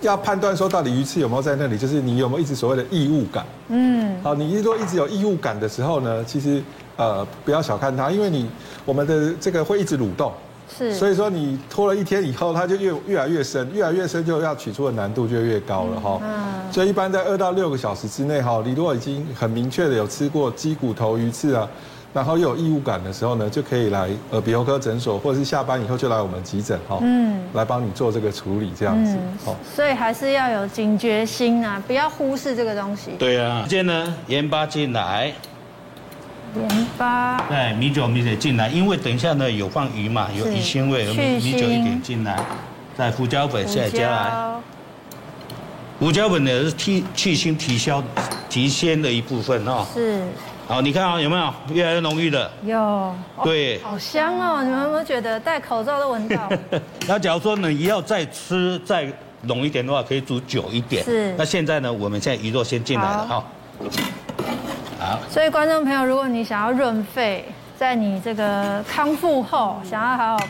要判断说到底鱼刺有没有在那里，就是你有没有一直所谓的异物感。嗯，好，你如果一直有异物感的时候呢，其实呃不要小看它，因为你我们的这个会一直蠕动。是，所以说你拖了一天以后，它就越越来越深，越来越深就要取出的难度就越高了哈。嗯。所以一般在二到六个小时之内哈，你如果已经很明确的有吃过鸡骨头鱼刺啊，然后又有异物感的时候呢，就可以来耳鼻喉科诊所，或者是下班以后就来我们急诊哈。嗯。来帮你做这个处理这样子。嗯。所以还是要有警觉心啊，不要忽视这个东西。对啊。直接呢，盐巴进来。盐巴，对，米酒米水进来，因为等一下呢有放鱼嘛，有鱼腥味，米米酒一点进来，再胡椒粉再加来，胡椒粉呢是提去腥提消提鲜的一部分哦。是，好，你看啊，有没有越来越浓郁的？有，对，好香哦！你们有没有觉得戴口罩都闻到？那假如说呢，你要再吃再浓一点的话，可以煮久一点。是，那现在呢，我们现在鱼肉先进来了哈。所以观众朋友，如果你想要润肺，在你这个康复后，想要好好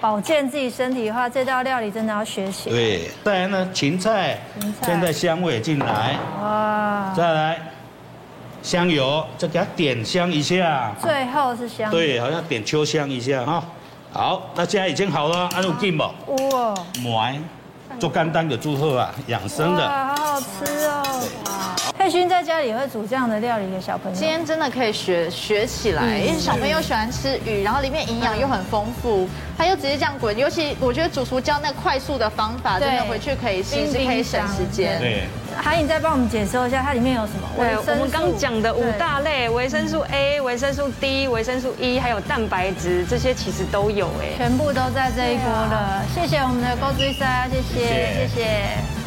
保健自己身体的话，这道料理真的要学习。对，再来呢，芹菜，芹菜现在香味进来，哇，再来香油，再给它点香一下。最后是香，对，好像点秋香一下哈。好，那现在已经好了，按住进吧。哇，买做简单的祝贺啊，养生的，好好吃哦。佩勋在家里也会煮这样的料理给小朋友。今天真的可以学学起来，因为小朋友喜欢吃鱼，然后里面营养又很丰富，他又直接这样滚。尤其我觉得主厨教那快速的方法，真的回去可以试试，可以省时间。对。韩颖再帮我们解说一下，它里面有什么？对，我们刚讲的五大类：维生素 A、维生素 D、维生素 E，还有蛋白质，这些其实都有哎，全部都在这一锅了。谢谢我们的郭医生，谢谢，谢谢。